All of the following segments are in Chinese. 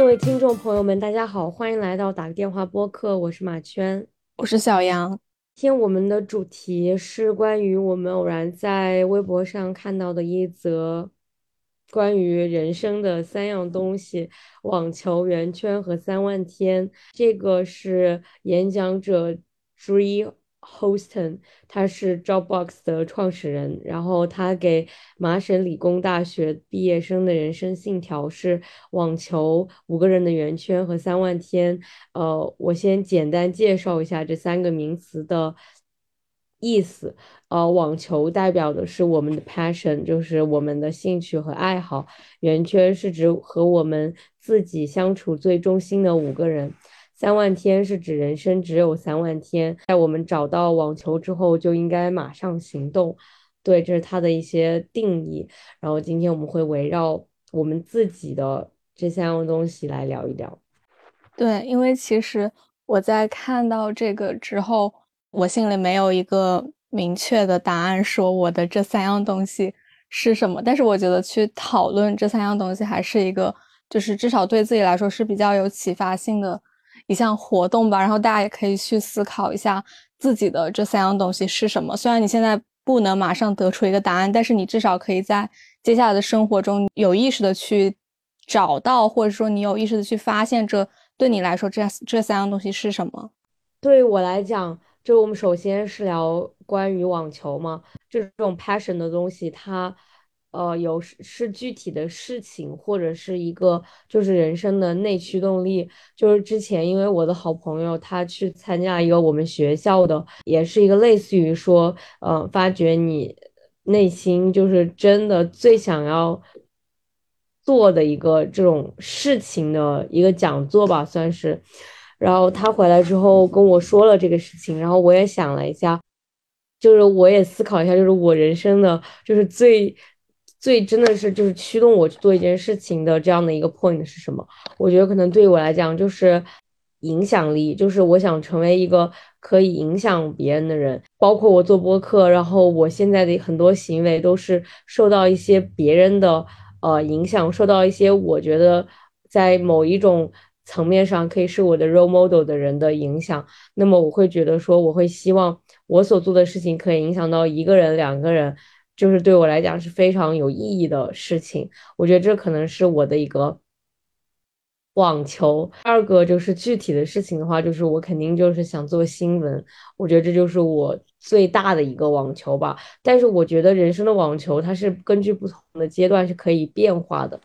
各位听众朋友们，大家好，欢迎来到打个电话播客，我是马圈，我是小杨。今天我们的主题是关于我们偶然在微博上看到的一则关于人生的三样东西：网球、圆圈和三万天。这个是演讲者 Dre Hoston，他是 Dropbox 的创始人。然后他给麻省理工大学毕业生的人生信条是网球、五个人的圆圈和三万天。呃，我先简单介绍一下这三个名词的意思。呃，网球代表的是我们的 passion，就是我们的兴趣和爱好。圆圈是指和我们自己相处最忠心的五个人。三万天是指人生只有三万天，在我们找到网球之后就应该马上行动。对，这是它的一些定义。然后今天我们会围绕我们自己的这三样东西来聊一聊。对，因为其实我在看到这个之后，我心里没有一个明确的答案，说我的这三样东西是什么。但是我觉得去讨论这三样东西，还是一个就是至少对自己来说是比较有启发性的。一项活动吧，然后大家也可以去思考一下自己的这三样东西是什么。虽然你现在不能马上得出一个答案，但是你至少可以在接下来的生活中有意识的去找到，或者说你有意识的去发现，这对你来说这这三样东西是什么。对于我来讲，就我们首先是聊关于网球嘛，这种 passion 的东西，它。呃，有是是具体的事情，或者是一个就是人生的内驱动力。就是之前因为我的好朋友他去参加一个我们学校的，也是一个类似于说，呃，发掘你内心就是真的最想要做的一个这种事情的一个讲座吧，算是。然后他回来之后跟我说了这个事情，然后我也想了一下，就是我也思考一下，就是我人生的就是最。最真的是就是驱动我去做一件事情的这样的一个 point 是什么？我觉得可能对于我来讲就是影响力，就是我想成为一个可以影响别人的人。包括我做播客，然后我现在的很多行为都是受到一些别人的呃影响，受到一些我觉得在某一种层面上可以是我的 role model 的人的影响。那么我会觉得说，我会希望我所做的事情可以影响到一个人、两个人。就是对我来讲是非常有意义的事情，我觉得这可能是我的一个网球。二个就是具体的事情的话，就是我肯定就是想做新闻，我觉得这就是我最大的一个网球吧。但是我觉得人生的网球它是根据不同的阶段是可以变化的。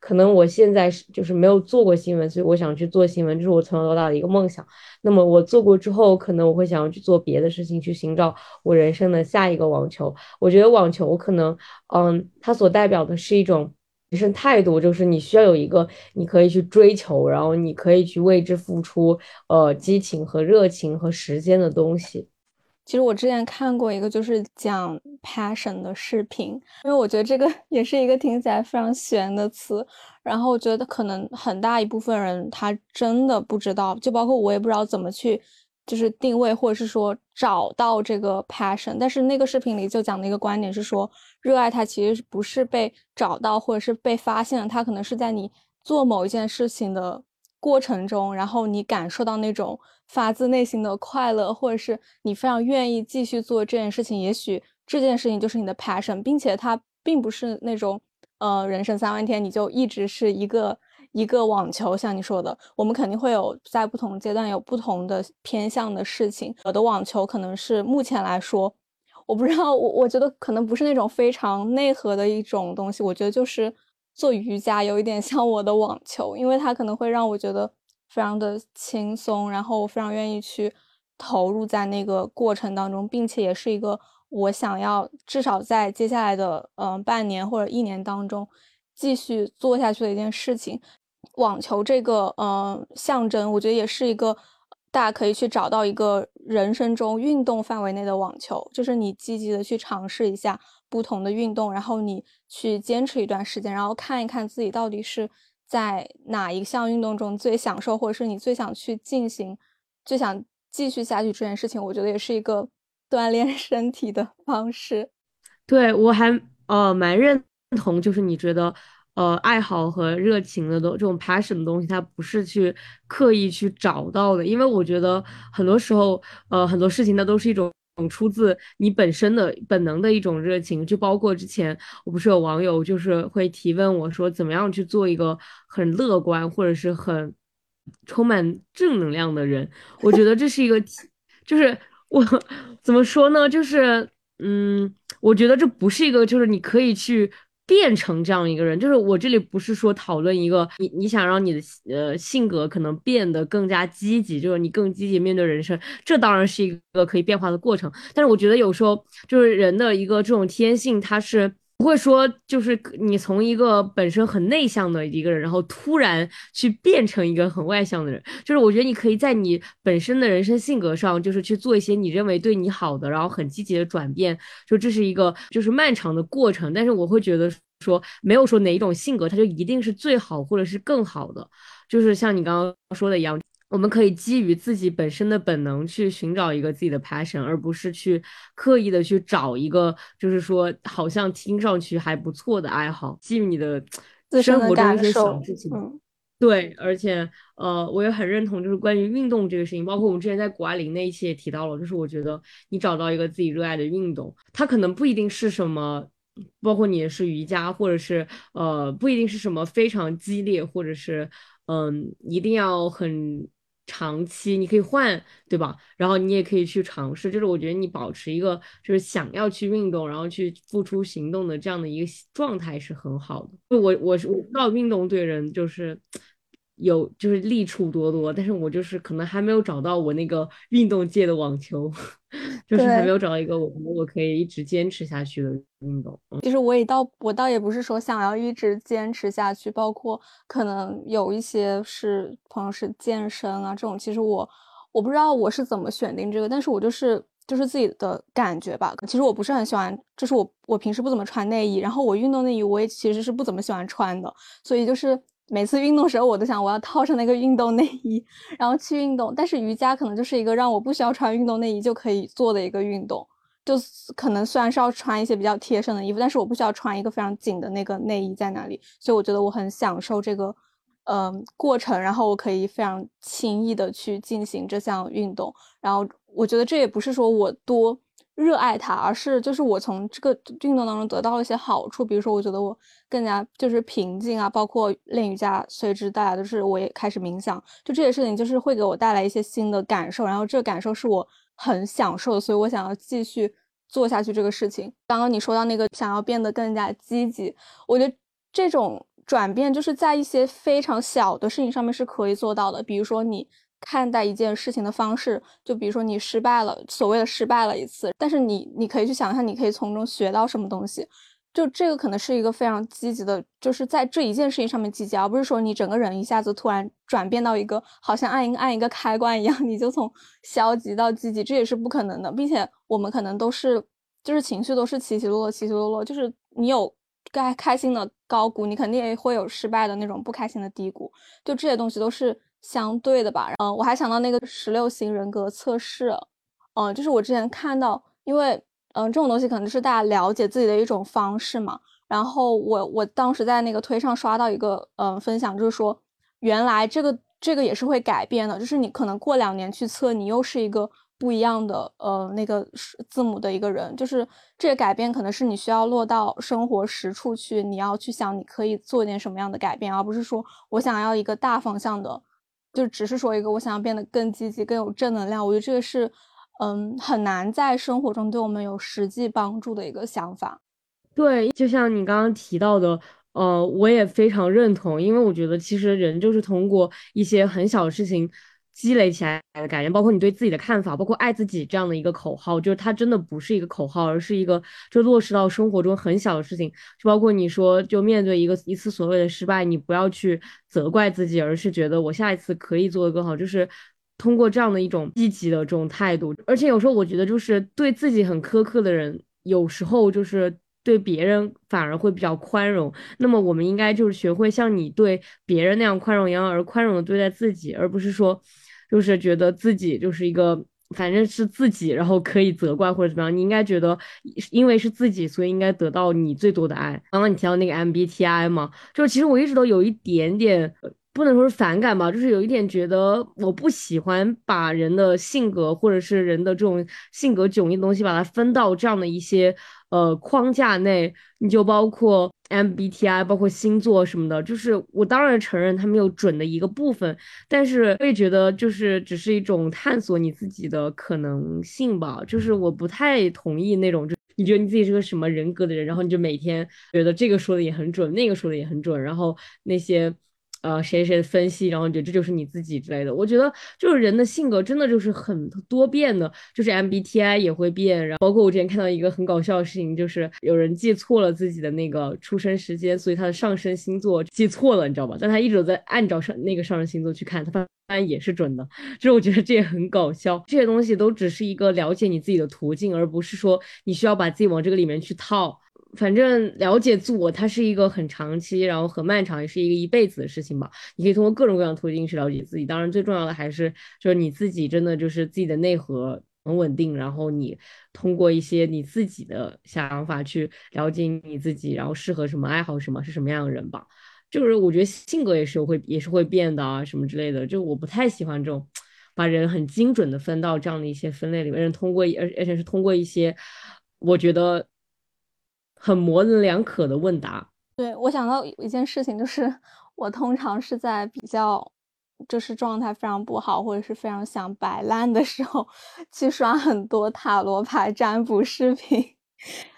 可能我现在是就是没有做过新闻，所以我想去做新闻，这是我从小到大的一个梦想。那么我做过之后，可能我会想要去做别的事情，去寻找我人生的下一个网球。我觉得网球可能，嗯，它所代表的是一种人生态度，就是你需要有一个你可以去追求，然后你可以去为之付出，呃，激情和热情和时间的东西。其实我之前看过一个就是讲 passion 的视频，因为我觉得这个 也是一个听起来非常玄的词，然后我觉得可能很大一部分人他真的不知道，就包括我也不知道怎么去就是定位或者是说找到这个 passion。但是那个视频里就讲的一个观点是说，热爱它其实不是被找到或者是被发现，它可能是在你做某一件事情的过程中，然后你感受到那种。发自内心的快乐，或者是你非常愿意继续做这件事情，也许这件事情就是你的 passion，并且它并不是那种，呃，人生三万天你就一直是一个一个网球，像你说的，我们肯定会有在不同阶段有不同的偏向的事情。我的网球可能是目前来说，我不知道，我我觉得可能不是那种非常内核的一种东西，我觉得就是做瑜伽有一点像我的网球，因为它可能会让我觉得。非常的轻松，然后我非常愿意去投入在那个过程当中，并且也是一个我想要至少在接下来的嗯半年或者一年当中继续做下去的一件事情。网球这个嗯象征，我觉得也是一个大家可以去找到一个人生中运动范围内的网球，就是你积极的去尝试一下不同的运动，然后你去坚持一段时间，然后看一看自己到底是。在哪一项运动中最享受，或者是你最想去进行、最想继续下去这件事情，我觉得也是一个锻炼 身体的方式。对我还呃蛮认同，就是你觉得呃爱好和热情的东这种 passion 的东西，它不是去刻意去找到的，因为我觉得很多时候，呃，很多事情它都是一种出自你本身的本能的一种热情，就包括之前我不是有网友就是会提问我说，怎么样去做一个很乐观或者是很充满正能量的人？我觉得这是一个，就是我 怎么说呢？就是嗯，我觉得这不是一个，就是你可以去。变成这样一个人，就是我这里不是说讨论一个你你想让你的呃性格可能变得更加积极，就是你更积极面对人生，这当然是一个可以变化的过程。但是我觉得有时候就是人的一个这种天性，它是。不会说，就是你从一个本身很内向的一个人，然后突然去变成一个很外向的人。就是我觉得你可以在你本身的人生性格上，就是去做一些你认为对你好的，然后很积极的转变。就这是一个就是漫长的过程。但是我会觉得说，没有说哪一种性格它就一定是最好或者是更好的。就是像你刚刚说的一样。我们可以基于自己本身的本能去寻找一个自己的 passion，而不是去刻意的去找一个，就是说好像听上去还不错的爱好，基于你的生活中一些小事情。对，而且呃，我也很认同，就是关于运动这个事情，包括我们之前在谷爱凌那一期也提到了，就是我觉得你找到一个自己热爱的运动，它可能不一定是什么，包括你是瑜伽，或者是呃，不一定是什么非常激烈，或者是嗯，一定要很。长期你可以换，对吧？然后你也可以去尝试，就是我觉得你保持一个就是想要去运动，然后去付出行动的这样的一个状态是很好的。我我是我知道运动对人就是有就是利处多多，但是我就是可能还没有找到我那个运动界的网球。就是还没有找到一个我我可以一直坚持下去的运动。其实我也倒我倒也不是说想要一直坚持下去，包括可能有一些是朋友是健身啊这种，其实我我不知道我是怎么选定这个，但是我就是就是自己的感觉吧。其实我不是很喜欢，就是我我平时不怎么穿内衣，然后我运动内衣我也其实是不怎么喜欢穿的，所以就是。每次运动时候，我都想我要套上那个运动内衣，然后去运动。但是瑜伽可能就是一个让我不需要穿运动内衣就可以做的一个运动，就可能虽然是要穿一些比较贴身的衣服，但是我不需要穿一个非常紧的那个内衣在那里，所以我觉得我很享受这个，嗯，过程。然后我可以非常轻易的去进行这项运动。然后我觉得这也不是说我多。热爱它，而是就是我从这个运动当中得到了一些好处，比如说我觉得我更加就是平静啊，包括练瑜伽随之带来的是我也开始冥想，就这些事情就是会给我带来一些新的感受，然后这个感受是我很享受的，所以我想要继续做下去这个事情。刚刚你说到那个想要变得更加积极，我觉得这种转变就是在一些非常小的事情上面是可以做到的，比如说你。看待一件事情的方式，就比如说你失败了，所谓的失败了一次，但是你你可以去想象，你可以从中学到什么东西，就这个可能是一个非常积极的，就是在这一件事情上面积极，而不是说你整个人一下子突然转变到一个好像按一按一个开关一样，你就从消极到积极，这也是不可能的，并且我们可能都是就是情绪都是起起落落，起起落落，就是你有该开心的高谷，你肯定也会有失败的那种不开心的低谷，就这些东西都是。相对的吧，嗯，我还想到那个十六型人格测试，嗯，就是我之前看到，因为嗯这种东西可能是大家了解自己的一种方式嘛。然后我我当时在那个推上刷到一个嗯分享，就是说原来这个这个也是会改变的，就是你可能过两年去测，你又是一个不一样的呃那个字母的一个人，就是这个改变可能是你需要落到生活实处去，你要去想你可以做点什么样的改变，而不是说我想要一个大方向的。就只是说一个，我想要变得更积极、更有正能量。我觉得这个是，嗯，很难在生活中对我们有实际帮助的一个想法。对，就像你刚刚提到的，呃，我也非常认同，因为我觉得其实人就是通过一些很小的事情。积累起来的感觉，包括你对自己的看法，包括爱自己这样的一个口号，就是它真的不是一个口号，而是一个就落实到生活中很小的事情。就包括你说，就面对一个一次所谓的失败，你不要去责怪自己，而是觉得我下一次可以做得更好。就是通过这样的一种积极的这种态度，而且有时候我觉得，就是对自己很苛刻的人，有时候就是对别人反而会比较宽容。那么我们应该就是学会像你对别人那样宽容一样，而宽容的对待自己，而不是说。就是觉得自己就是一个反正是自己，然后可以责怪或者怎么样，你应该觉得因为是自己，所以应该得到你最多的爱。刚刚你提到那个 MBTI 嘛，就是其实我一直都有一点点。不能说是反感吧，就是有一点觉得我不喜欢把人的性格或者是人的这种性格迥异的东西，把它分到这样的一些呃框架内。你就包括 MBTI，包括星座什么的，就是我当然承认它没有准的一个部分，但是我也觉得就是只是一种探索你自己的可能性吧。就是我不太同意那种，就你觉得你自己是个什么人格的人，然后你就每天觉得这个说的也很准，那个说的也很准，然后那些。呃，谁谁分析，然后觉得这就是你自己之类的。我觉得就是人的性格真的就是很多变的，就是 MBTI 也会变。然后包括我之前看到一个很搞笑的事情，就是有人记错了自己的那个出生时间，所以他的上升星座记错了，你知道吧？但他一直在按照上那个上升星座去看，他发现也是准的。就是我觉得这也很搞笑。这些东西都只是一个了解你自己的途径，而不是说你需要把自己往这个里面去套。反正了解自我，它是一个很长期，然后很漫长，也是一个一辈子的事情吧。你可以通过各种各样的途径去了解自己。当然，最重要的还是就是你自己真的就是自己的内核很稳定，然后你通过一些你自己的想法去了解你自己，然后适合什么爱好什么是什么样的人吧。就是我觉得性格也是会也是会变的啊，什么之类的。就我不太喜欢这种把人很精准的分到这样的一些分类里面，通过而而且是通过一些我觉得。很模棱两可的问答。对我想到一件事情，就是 我通常是在比较就是状态非常不好，或者是非常想摆烂的时候，去刷很多塔罗牌占卜视频。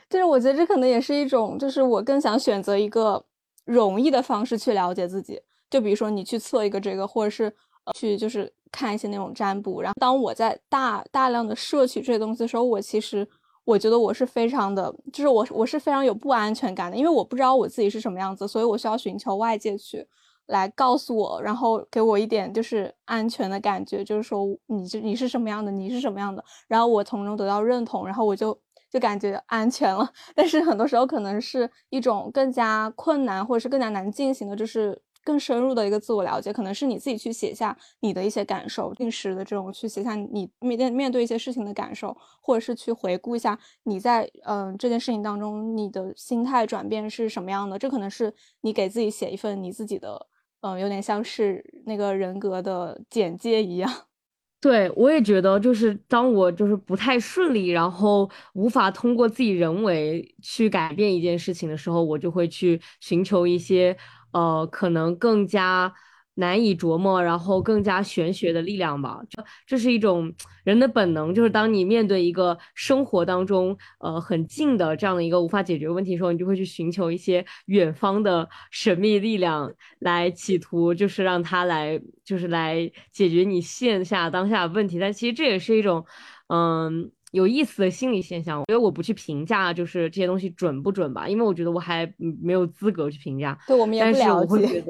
就是我觉得这可能也是一种，就是我更想选择一个容易的方式去了解自己。就比如说你去测一个这个，或者是去就是看一些那种占卜。然后当我在大大量的摄取这些东西的时候，我其实。我觉得我是非常的，就是我我是非常有不安全感的，因为我不知道我自己是什么样子，所以我需要寻求外界去来告诉我，然后给我一点就是安全的感觉，就是说你就你是什么样的，你是什么样的，然后我从中得到认同，然后我就就感觉安全了。但是很多时候可能是一种更加困难或者是更加难进行的，就是。更深入的一个自我了解，可能是你自己去写下你的一些感受，定时的这种去写下你面面对一些事情的感受，或者是去回顾一下你在嗯这件事情当中你的心态转变是什么样的。这可能是你给自己写一份你自己的嗯，有点像是那个人格的简介一样。对我也觉得，就是当我就是不太顺利，然后无法通过自己人为去改变一件事情的时候，我就会去寻求一些。呃，可能更加难以琢磨，然后更加玄学的力量吧。就这是一种人的本能，就是当你面对一个生活当中呃很近的这样的一个无法解决问题的时候，你就会去寻求一些远方的神秘力量来企图，就是让他来，就是来解决你线下当下的问题。但其实这也是一种嗯有意思的心理现象。我觉得我不去评价，就是这些东西准不准吧，因为我觉得我还没有资格去评价。对，我们也不了解。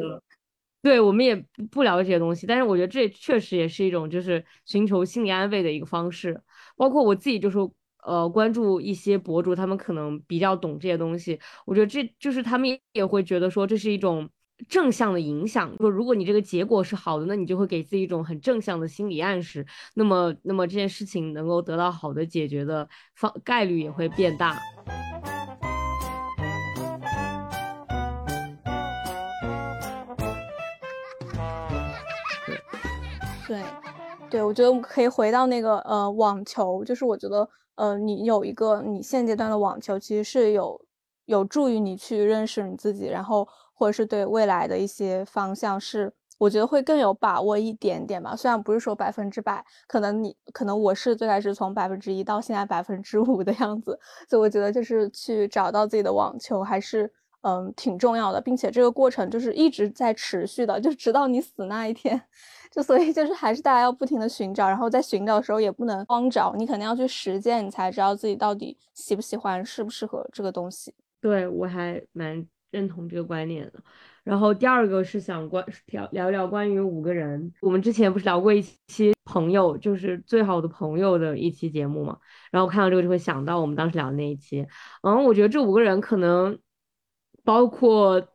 对，我们也不了解这些东西，但是我觉得这确实也是一种就是寻求心理安慰的一个方式。包括我自己就是呃关注一些博主，他们可能比较懂这些东西，我觉得这就是他们也会觉得说这是一种正向的影响。说如果你这个结果是好的，那你就会给自己一种很正向的心理暗示，那么那么这件事情能够得到好的解决的方概率也会变大。对，对，我觉得我们可以回到那个呃网球，就是我觉得呃你有一个你现阶段的网球，其实是有有助于你去认识你自己，然后或者是对未来的一些方向，是我觉得会更有把握一点点吧。虽然不是说百分之百，可能你可能我是最开始从百分之一到现在百分之五的样子，所以我觉得就是去找到自己的网球还是嗯挺重要的，并且这个过程就是一直在持续的，就直到你死那一天。就所以就是还是大家要不停的寻找，然后在寻找的时候也不能光找，你肯定要去实践，你才知道自己到底喜不喜欢，适不适合这个东西。对我还蛮认同这个观念的。然后第二个是想关聊聊一聊关于五个人，我们之前不是聊过一期朋友，就是最好的朋友的一期节目嘛。然后看到这个就会想到我们当时聊的那一期。嗯，我觉得这五个人可能包括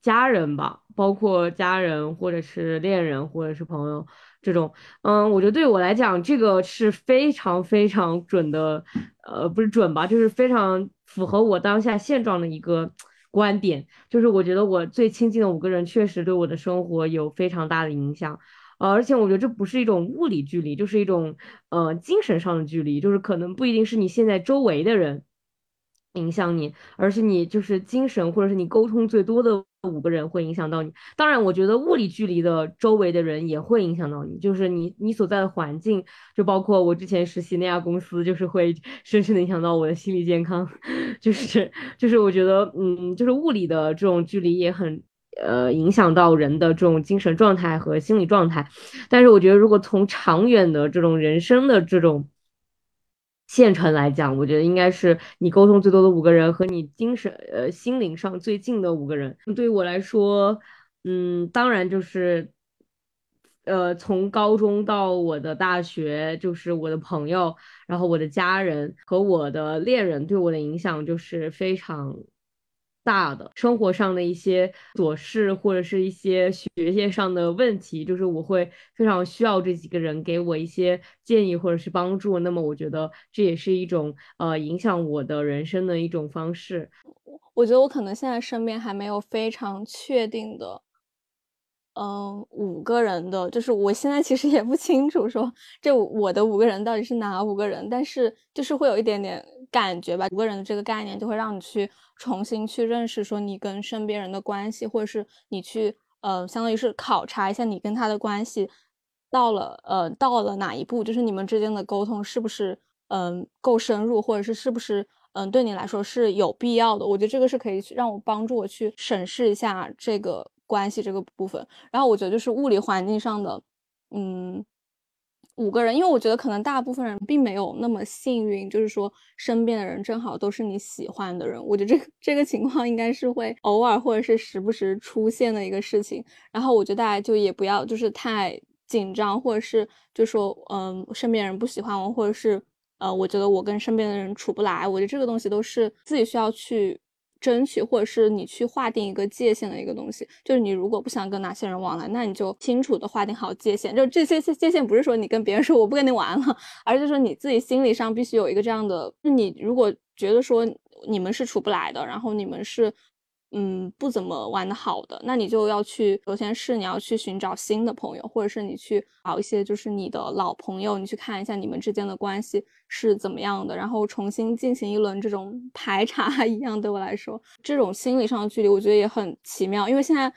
家人吧。包括家人，或者是恋人，或者是朋友，这种，嗯，我觉得对我来讲，这个是非常非常准的，呃，不是准吧，就是非常符合我当下现状的一个观点。就是我觉得我最亲近的五个人确实对我的生活有非常大的影响，呃，而且我觉得这不是一种物理距离，就是一种呃精神上的距离，就是可能不一定是你现在周围的人。影响你，而是你就是精神或者是你沟通最多的五个人会影响到你。当然，我觉得物理距离的周围的人也会影响到你，就是你你所在的环境，就包括我之前实习那家公司，就是会 深深的影响到我的心理健康。就是就是我觉得，嗯，就是物理的这种距离也很呃影响到人的这种精神状态和心理状态。但是我觉得，如果从长远的这种人生的这种。县城来讲，我觉得应该是你沟通最多的五个人和你精神呃心灵上最近的五个人。对于我来说，嗯，当然就是，呃，从高中到我的大学，就是我的朋友，然后我的家人和我的恋人对我的影响就是非常。大的生活上的一些琐事，或者是一些学业上的问题，就是我会非常需要这几个人给我一些建议或者是帮助。那么我觉得这也是一种呃影响我的人生的一种方式。我觉得我可能现在身边还没有非常确定的，嗯，五个人的，就是我现在其实也不清楚说这我的五个人到底是哪五个人，但是就是会有一点点感觉吧。五个人的这个概念就会让你去。重新去认识说你跟身边人的关系，或者是你去呃，相当于是考察一下你跟他的关系到了呃到了哪一步，就是你们之间的沟通是不是嗯够深入，或者是是不是嗯对你来说是有必要的？我觉得这个是可以让我帮助我去审视一下这个关系这个部分。然后我觉得就是物理环境上的嗯。五个人，因为我觉得可能大部分人并没有那么幸运，就是说身边的人正好都是你喜欢的人。我觉得这个这个情况应该是会偶尔或者是时不时出现的一个事情。然后我觉得大家就也不要就是太紧张，或者是就说嗯身边人不喜欢我，或者是呃我觉得我跟身边的人处不来。我觉得这个东西都是自己需要去。争取，或者是你去划定一个界限的一个东西，就是你如果不想跟哪些人往来，那你就清楚的划定好界限。就这些界限不是说你跟别人说我不跟你玩了，而是说你自己心理上必须有一个这样的。你如果觉得说你们是处不来的，然后你们是。嗯，不怎么玩的好的，那你就要去，首先是你要去寻找新的朋友，或者是你去找一些就是你的老朋友，你去看一下你们之间的关系是怎么样的，然后重新进行一轮这种排查 一样。对我来说，这种心理上的距离，我觉得也很奇妙，因为现在。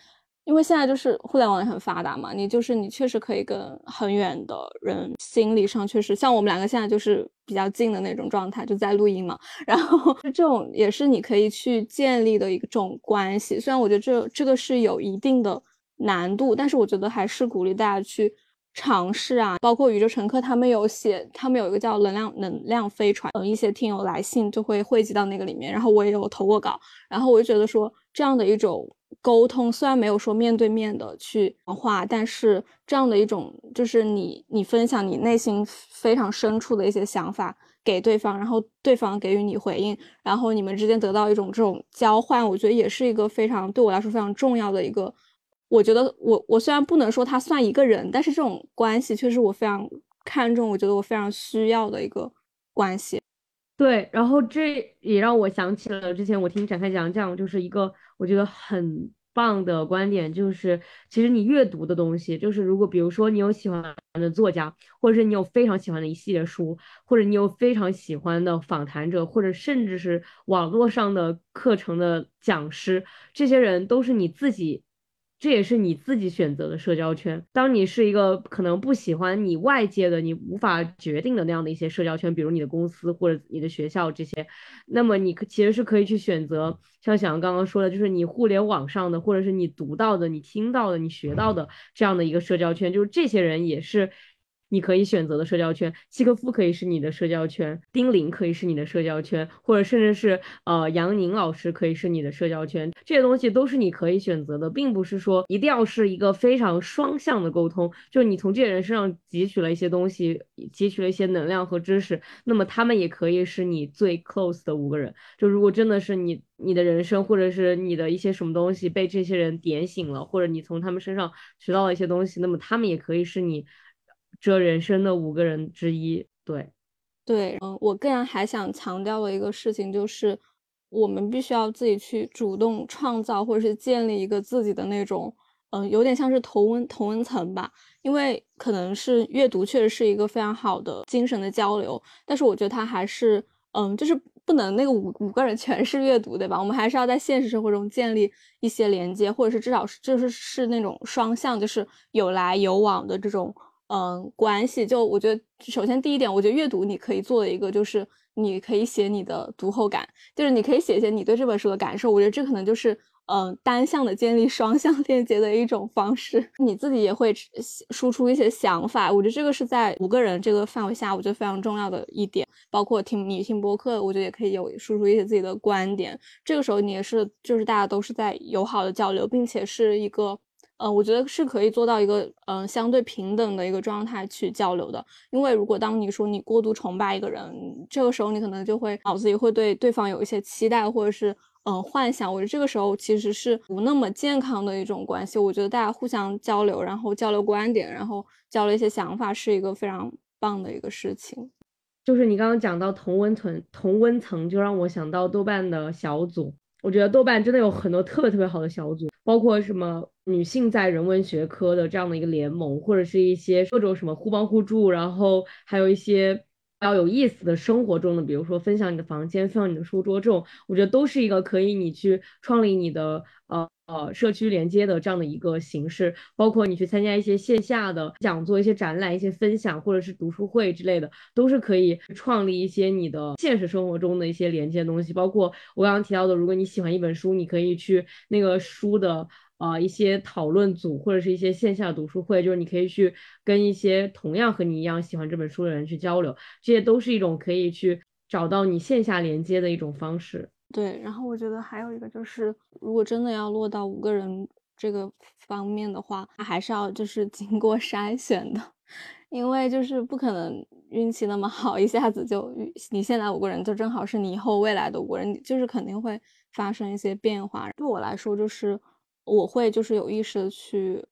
因为现在就是互联网也很发达嘛，你就是你确实可以跟很远的人心理上确实像我们两个现在就是比较近的那种状态，就在录音嘛。然后这种也是你可以去建立的一种关系。虽然我觉得这这个是有一定的难度，但是我觉得还是鼓励大家去尝试啊。包括宇宙乘客他们有写，他们有一个叫能量能量飞船，嗯，一些听友来信就会汇集到那个里面。然后我也有投过稿，然后我就觉得说这样的一种。沟通虽然没有说面对面的去讲话，但是这样的一种就是你你分享你内心非常深处的一些想法给对方，然后对方给予你回应，然后你们之间得到一种这种交换，我觉得也是一个非常对我来说非常重要的一个。我觉得我我虽然不能说他算一个人，但是这种关系却是我非常看重，我觉得我非常需要的一个关系。对，然后这也让我想起了之前我听展开讲讲，就是一个我觉得很棒的观点，就是其实你阅读的东西，就是如果比如说你有喜欢的作家，或者是你有非常喜欢的一系列书，或者你有非常喜欢的访谈者，或者甚至是网络上的课程的讲师，这些人都是你自己。这也是你自己选择的社交圈。当你是一个可能不喜欢你外界的、你无法决定的那样的一些社交圈，比如你的公司或者你的学校这些，那么你其实是可以去选择，像小杨刚刚说的，就是你互联网上的，或者是你读到的、你听到的、你学到的这样的一个社交圈，就是这些人也是。你可以选择的社交圈，契诃夫可以是你的社交圈，丁玲可以是你的社交圈，或者甚至是呃杨宁老师可以是你的社交圈，这些东西都是你可以选择的，并不是说一定要是一个非常双向的沟通，就你从这些人身上汲取了一些东西，汲取了一些能量和知识，那么他们也可以是你最 close 的五个人。就如果真的是你你的人生或者是你的一些什么东西被这些人点醒了，或者你从他们身上学到了一些东西，那么他们也可以是你。这人生的五个人之一。对，对，嗯，我个人还想强调的一个事情就是，我们必须要自己去主动创造或者是建立一个自己的那种，嗯，有点像是同温同温层吧。因为可能是阅读确实是一个非常好的精神的交流，但是我觉得它还是，嗯，就是。不能那个五五个人全是阅读，对吧？我们还是要在现实生活中建立一些连接，或者是至少是就是是那种双向，就是有来有往的这种嗯关系。就我觉得，首先第一点，我觉得阅读你可以做的一个就是你可以写你的读后感，就是你可以写一些你对这本书的感受。我觉得这可能就是。嗯，单向的建立双向 链接的一种方式，你自己也会输出一些想法。我觉得这个是在五个人这个范围下，我觉得非常重要的一点。包括听你听播客，我觉得也可以有输出一些自己的观点。这个时候你也是，就是大家都是在友好的交流，并且是一个，嗯，我觉得是可以做到一个，嗯，相对平等的一个状态去交流的。因为如果当你说你过度崇拜一个人，这个时候你可能就会脑子里会对对方有一些期待，或者是。嗯，幻想，我觉得这个时候其实是不那么健康的一种关系。我觉得大家互相交流，然后交流观点，然后交流一些想法，是一个非常棒的一个事情。就是你刚刚讲到同温层，同温层就让我想到豆瓣的小组。我觉得豆瓣真的有很多特别特别好的小组，包括什么女性在人文学科的这样的一个联盟，或者是一些各种什么互帮互助，然后还有一些。要有意思的生活中的，比如说分享你的房间，分享你的书桌，这种我觉得都是一个可以你去创立你的呃呃社区连接的这样的一个形式。包括你去参加一些线下的讲座、一些展览、一些分享，或者是读书会之类的，都是可以创立一些你的现实生活中的一些连接的东西。包括我刚刚提到的，如果你喜欢一本书，你可以去那个书的。啊，一些讨论组或者是一些线下读书会，就是你可以去跟一些同样和你一样喜欢这本书的人去交流，这些都是一种可以去找到你线下连接的一种方式。对，然后我觉得还有一个就是，如果真的要落到五个人这个方面的话，还是要就是经过筛选的，因为就是不可能运气那么好，一下子就你现在五个人就正好是你以后未来的五个人，就是肯定会发生一些变化。对我来说，就是。我会就是有意识的去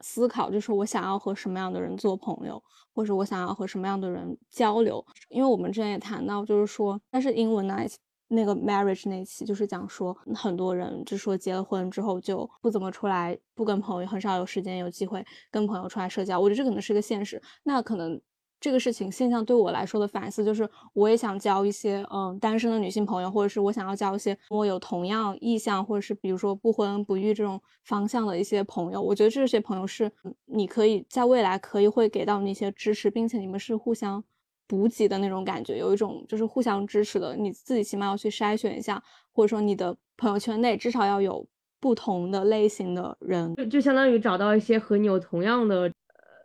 思考，就是我想要和什么样的人做朋友，或者我想要和什么样的人交流。因为我们之前也谈到，就是说，但是英文那那个 marriage 那期，就是讲说很多人就说结了婚之后就不怎么出来，不跟朋友，很少有时间有机会跟朋友出来社交。我觉得这可能是个现实。那可能。这个事情现象对我来说的反思就是，我也想交一些嗯单身的女性朋友，或者是我想要交一些我有同样意向，或者是比如说不婚不育这种方向的一些朋友。我觉得这些朋友是你可以在未来可以会给到你一些支持，并且你们是互相补给的那种感觉，有一种就是互相支持的。你自己起码要去筛选一下，或者说你的朋友圈内至少要有不同的类型的人，就就相当于找到一些和你有同样的。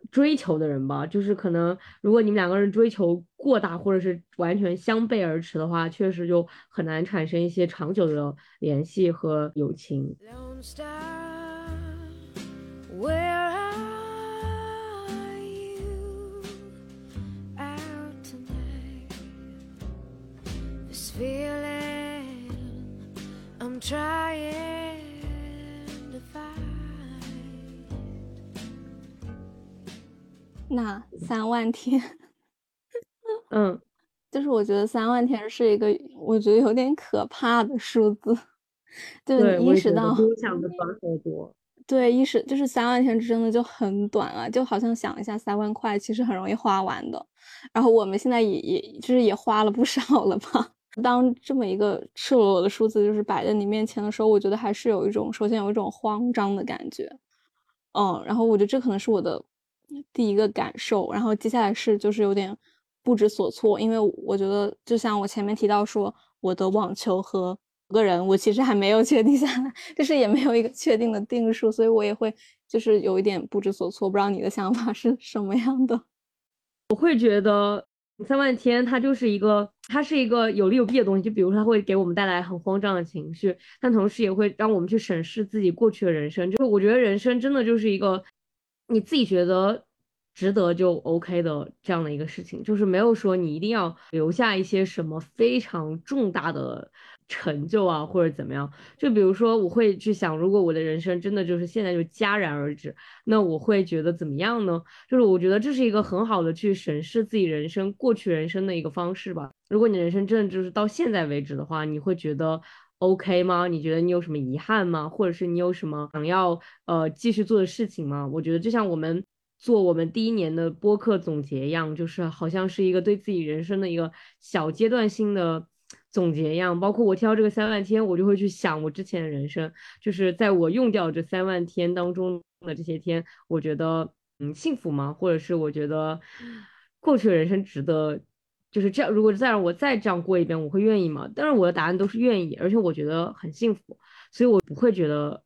追求的人吧，就是可能如果你们两个人追求过大，或者是完全相背而驰的话，确实就很难产生一些长久的联系和友情。那三万天，嗯，就是我觉得三万天是一个我觉得有点可怕的数字，就意识到多想的短好多。对，意识就是三万天真的就很短啊，就好像想一下三万块其实很容易花完的。然后我们现在也也就是也花了不少了吧。当这么一个赤裸裸的数字就是摆在你面前的时候，我觉得还是有一种首先有一种慌张的感觉，嗯，然后我觉得这可能是我的。第一个感受，然后接下来是就是有点不知所措，因为我觉得就像我前面提到说，我的网球和个人，我其实还没有确定下来，就是也没有一个确定的定数，所以我也会就是有一点不知所措，不知道你的想法是什么样的。我会觉得三万天它就是一个，它是一个有利有弊的东西，就比如说它会给我们带来很慌张的情绪，但同时也会让我们去审视自己过去的人生。就是我觉得人生真的就是一个。你自己觉得值得就 OK 的这样的一个事情，就是没有说你一定要留下一些什么非常重大的成就啊，或者怎么样。就比如说，我会去想，如果我的人生真的就是现在就戛然而止，那我会觉得怎么样呢？就是我觉得这是一个很好的去审视自己人生过去人生的一个方式吧。如果你人生真的就是到现在为止的话，你会觉得 OK 吗？你觉得你有什么遗憾吗？或者是你有什么想要呃继续做的事情吗？我觉得就像我们。做我们第一年的播客总结一样，就是好像是一个对自己人生的一个小阶段性的总结一样。包括我挑这个三万天，我就会去想我之前的人生，就是在我用掉这三万天当中的这些天，我觉得嗯幸福吗？或者是我觉得过去的人生值得，就是这样。如果再让我再这样过一遍，我会愿意吗？但是我的答案都是愿意，而且我觉得很幸福，所以我不会觉得。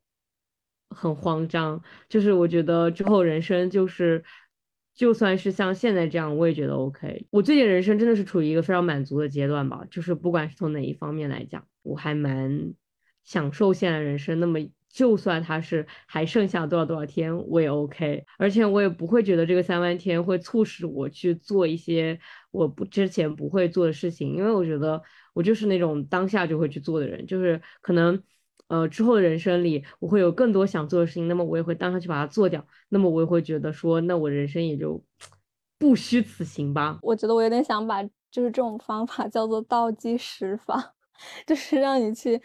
很慌张，就是我觉得之后人生就是，就算是像现在这样，我也觉得 OK。我最近人生真的是处于一个非常满足的阶段吧，就是不管是从哪一方面来讲，我还蛮享受现在人生。那么就算他是还剩下多少多少天，我也 OK，而且我也不会觉得这个三万天会促使我去做一些我不之前不会做的事情，因为我觉得我就是那种当下就会去做的人，就是可能。呃，之后的人生里，我会有更多想做的事情，那么我也会当下去把它做掉，那么我也会觉得说，那我人生也就不虚此行吧。我觉得我有点想把就是这种方法叫做倒计时法，就是让你去，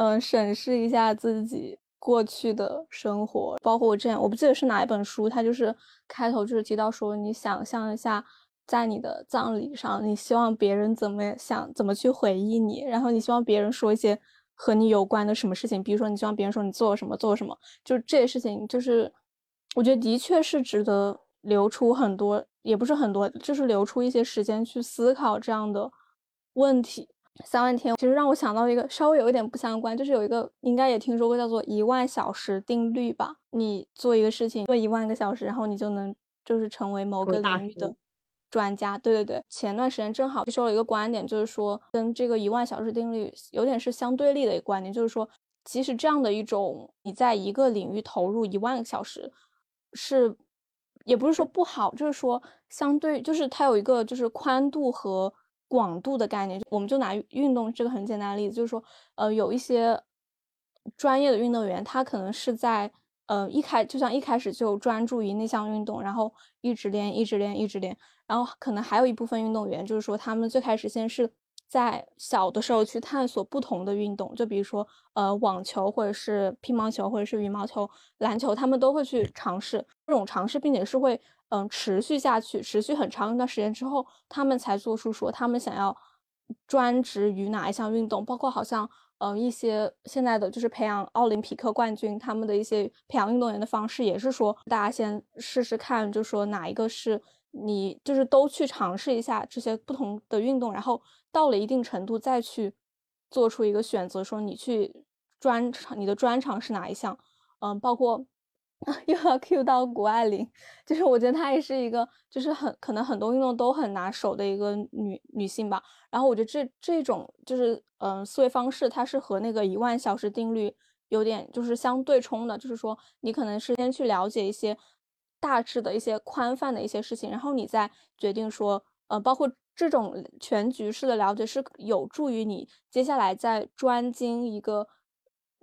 嗯，审视一下自己过去的生活，包括我之前我不记得是哪一本书，它就是开头就是提到说，你想象一下，在你的葬礼上，你希望别人怎么想，怎么去回忆你，然后你希望别人说一些。和你有关的什么事情，比如说你希望别人说你做了什么，做了什么，就这些事情，就是我觉得的确是值得留出很多，也不是很多，就是留出一些时间去思考这样的问题。三万天其实让我想到一个稍微有一点不相关，就是有一个应该也听说过叫做一万小时定律吧？你做一个事情做一万个小时，然后你就能就是成为某个领域的。专家，对对对，前段时间正好接收了一个观点，就是说跟这个一万小时定律有点是相对立的一个观点，就是说其实这样的一种你在一个领域投入一万个小时，是也不是说不好，就是说相对就是它有一个就是宽度和广度的概念。我们就拿运动这个很简单的例子，就是说呃有一些专业的运动员，他可能是在。呃，一开就像一开始就专注于那项运动，然后一直练，一直练，一直练。然后可能还有一部分运动员，就是说他们最开始先是在小的时候去探索不同的运动，就比如说呃网球，或者是乒乓球，或者是羽毛球、篮球，他们都会去尝试这种尝试，并且是会嗯持续下去，持续很长一段时间之后，他们才做出说他们想要专职于哪一项运动，包括好像。嗯，一些现在的就是培养奥林匹克冠军，他们的一些培养运动员的方式，也是说大家先试试看，就说哪一个是你就是都去尝试一下这些不同的运动，然后到了一定程度再去做出一个选择，说你去专长，你的专长是哪一项？嗯，包括。又要 cue 到谷爱凌，就是我觉得她也是一个，就是很可能很多运动都很拿手的一个女女性吧。然后我觉得这这种就是嗯思维方式，它是和那个一万小时定律有点就是相对冲的。就是说你可能是先去了解一些大致的一些宽泛的一些事情，然后你再决定说，呃，包括这种全局式的了解是有助于你接下来在专精一个。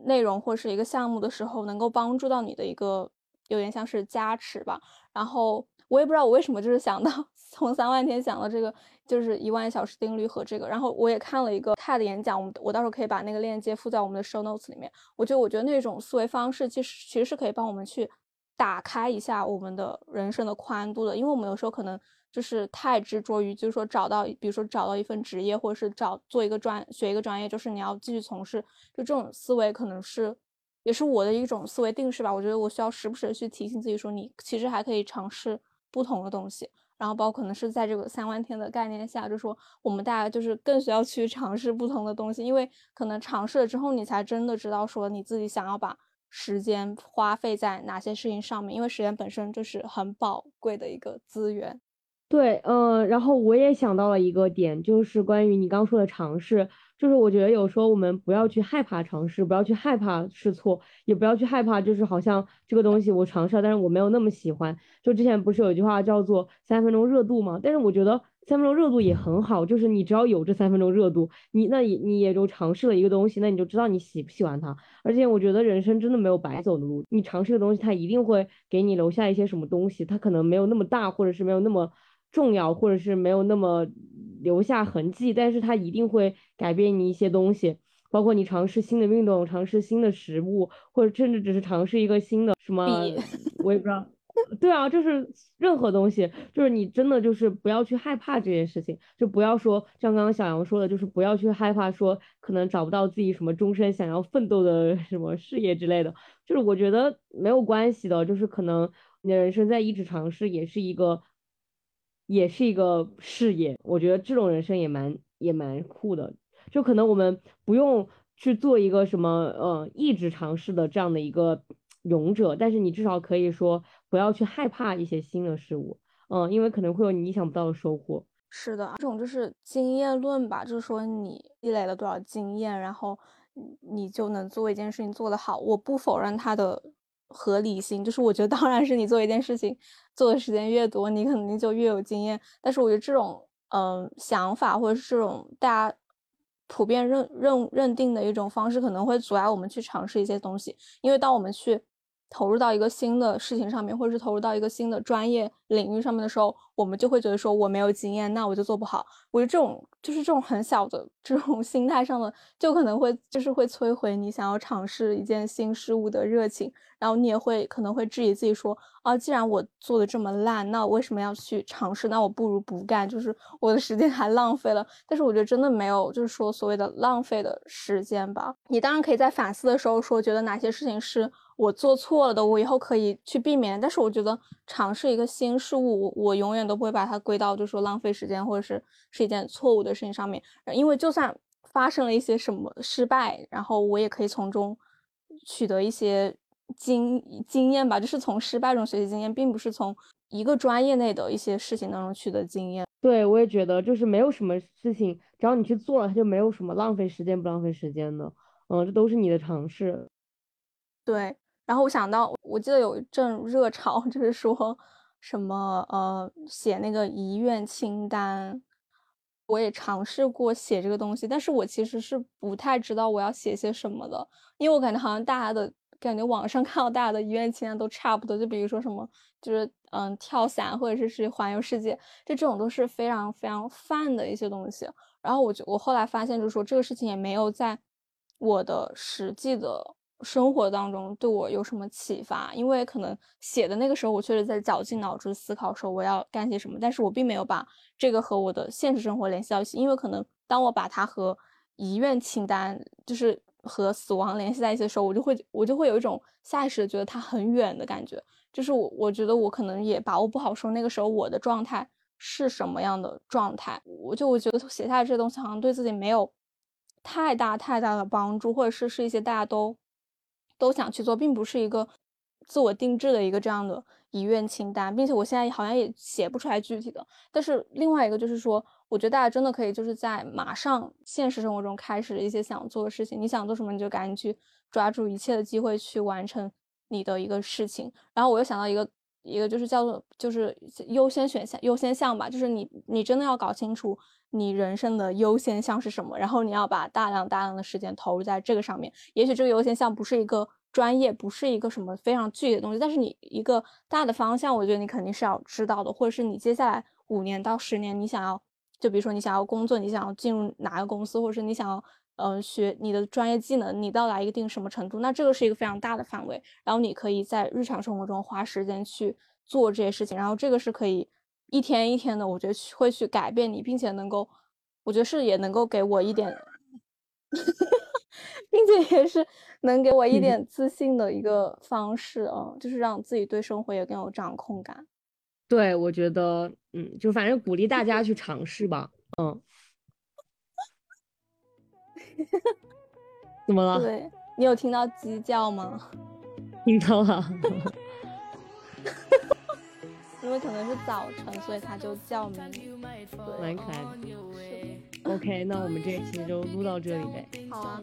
内容或是一个项目的时候，能够帮助到你的一个有点像是加持吧。然后我也不知道我为什么就是想到 从三万天想到这个，就是一万小时定律和这个。然后我也看了一个 TED 演讲，我们我到时候可以把那个链接附在我们的 show notes 里面。我觉得我觉得那种思维方式其实其实是可以帮我们去打开一下我们的人生的宽度的，因为我们有时候可能。就是太执着于，就是说找到，比如说找到一份职业，或者是找做一个专学一个专业，就是你要继续从事，就这种思维可能是，也是我的一种思维定式吧。我觉得我需要时不时的去提醒自己说，你其实还可以尝试不同的东西。然后包括可能是在这个三万天的概念下，就说我们大家就是更需要去尝试不同的东西，因为可能尝试了之后，你才真的知道说你自己想要把时间花费在哪些事情上面，因为时间本身就是很宝贵的一个资源。对，嗯，然后我也想到了一个点，就是关于你刚说的尝试。就是我觉得有时候我们不要去害怕尝试，不要去害怕试错，也不要去害怕，就是好像这个东西我尝试了，但是我没有那么喜欢。就之前不是有一句话叫做三分钟热度吗？但是我觉得三分钟热度也很好，就是你只要有这三分钟热度，你那你你也就尝试了一个东西，那你就知道你喜不喜欢它。而且我觉得人生真的没有白走的路，你尝试的东西，它一定会给你留下一些什么东西，它可能没有那么大，或者是没有那么重要，或者是没有那么。留下痕迹，但是它一定会改变你一些东西，包括你尝试新的运动，尝试新的食物，或者甚至只是尝试一个新的什么，我也不知道。对啊，就是任何东西，就是你真的就是不要去害怕这件事情，就不要说像刚刚小杨说的，就是不要去害怕说可能找不到自己什么终身想要奋斗的什么事业之类的，就是我觉得没有关系的，就是可能你的人生在一直尝试也是一个。也是一个事业，我觉得这种人生也蛮也蛮酷的。就可能我们不用去做一个什么呃一直尝试的这样的一个勇者，但是你至少可以说不要去害怕一些新的事物，嗯，因为可能会有你意想不到的收获。是的，这种就是经验论吧，就是说你积累了多少经验，然后你就能做一件事情做得好。我不否认它的。合理性就是，我觉得当然是你做一件事情做的时间越多，你肯定就越有经验。但是我觉得这种嗯想法或者是这种大家普遍认认认定的一种方式，可能会阻碍我们去尝试一些东西。因为当我们去投入到一个新的事情上面，或者是投入到一个新的专业领域上面的时候，我们就会觉得说我没有经验，那我就做不好。我觉得这种就是这种很小的这种心态上的，就可能会就是会摧毁你想要尝试一件新事物的热情。然后你也会可能会质疑自己说啊，既然我做的这么烂，那我为什么要去尝试？那我不如不干，就是我的时间还浪费了。但是我觉得真的没有，就是说所谓的浪费的时间吧。你当然可以在反思的时候说，觉得哪些事情是。我做错了的，我以后可以去避免。但是我觉得尝试一个新事物，我永远都不会把它归到就说浪费时间或者是是一件错误的事情上面。因为就算发生了一些什么失败，然后我也可以从中取得一些经经验吧。就是从失败中学习经验，并不是从一个专业内的一些事情当中取得经验。对，我也觉得就是没有什么事情，只要你去做了，它就没有什么浪费时间不浪费时间的。嗯，这都是你的尝试。对。然后我想到，我记得有一阵热潮，就是说什么呃写那个遗愿清单，我也尝试过写这个东西，但是我其实是不太知道我要写些什么的，因为我感觉好像大家的感觉网上看到大家的遗愿清单都差不多，就比如说什么就是嗯跳伞或者是是环游世界，这这种都是非常非常泛的一些东西。然后我就我后来发现，就是说这个事情也没有在我的实际的。生活当中对我有什么启发？因为可能写的那个时候，我确实在绞尽脑汁思考说我要干些什么，但是我并没有把这个和我的现实生活联系到一起。因为可能当我把它和遗愿清单，就是和死亡联系在一起的时候，我就会我就会有一种下意识的觉得它很远的感觉。就是我我觉得我可能也把握不好说那个时候我的状态是什么样的状态。我就我觉得写下来这些东西好像对自己没有太大太大的帮助，或者是是一些大家都。都想去做，并不是一个自我定制的一个这样的遗愿清单，并且我现在好像也写不出来具体的。但是另外一个就是说，我觉得大家真的可以就是在马上现实生活中开始一些想做的事情。你想做什么，你就赶紧去抓住一切的机会去完成你的一个事情。然后我又想到一个一个就是叫做就是优先选项优先项吧，就是你你真的要搞清楚你人生的优先项是什么，然后你要把大量大量的时间投入在这个上面。也许这个优先项不是一个。专业不是一个什么非常具体的东西，但是你一个大的方向，我觉得你肯定是要知道的，或者是你接下来五年到十年，你想要，就比如说你想要工作，你想要进入哪个公司，或者是你想要，嗯，学你的专业技能，你到达一定什么程度，那这个是一个非常大的范围，然后你可以在日常生活中花时间去做这些事情，然后这个是可以一天一天的，我觉得会去改变你，并且能够，我觉得是也能够给我一点。并且也是能给我一点自信的一个方式啊，就是让自己对生活也更有掌控感。对，我觉得，嗯，就反正鼓励大家去尝试吧。嗯，怎么了？对你有听到鸡叫吗？听到了。因为可能是早晨，所以它就叫鸣。蛮可爱的。OK，那我们这一期就录到这里呗。好啊。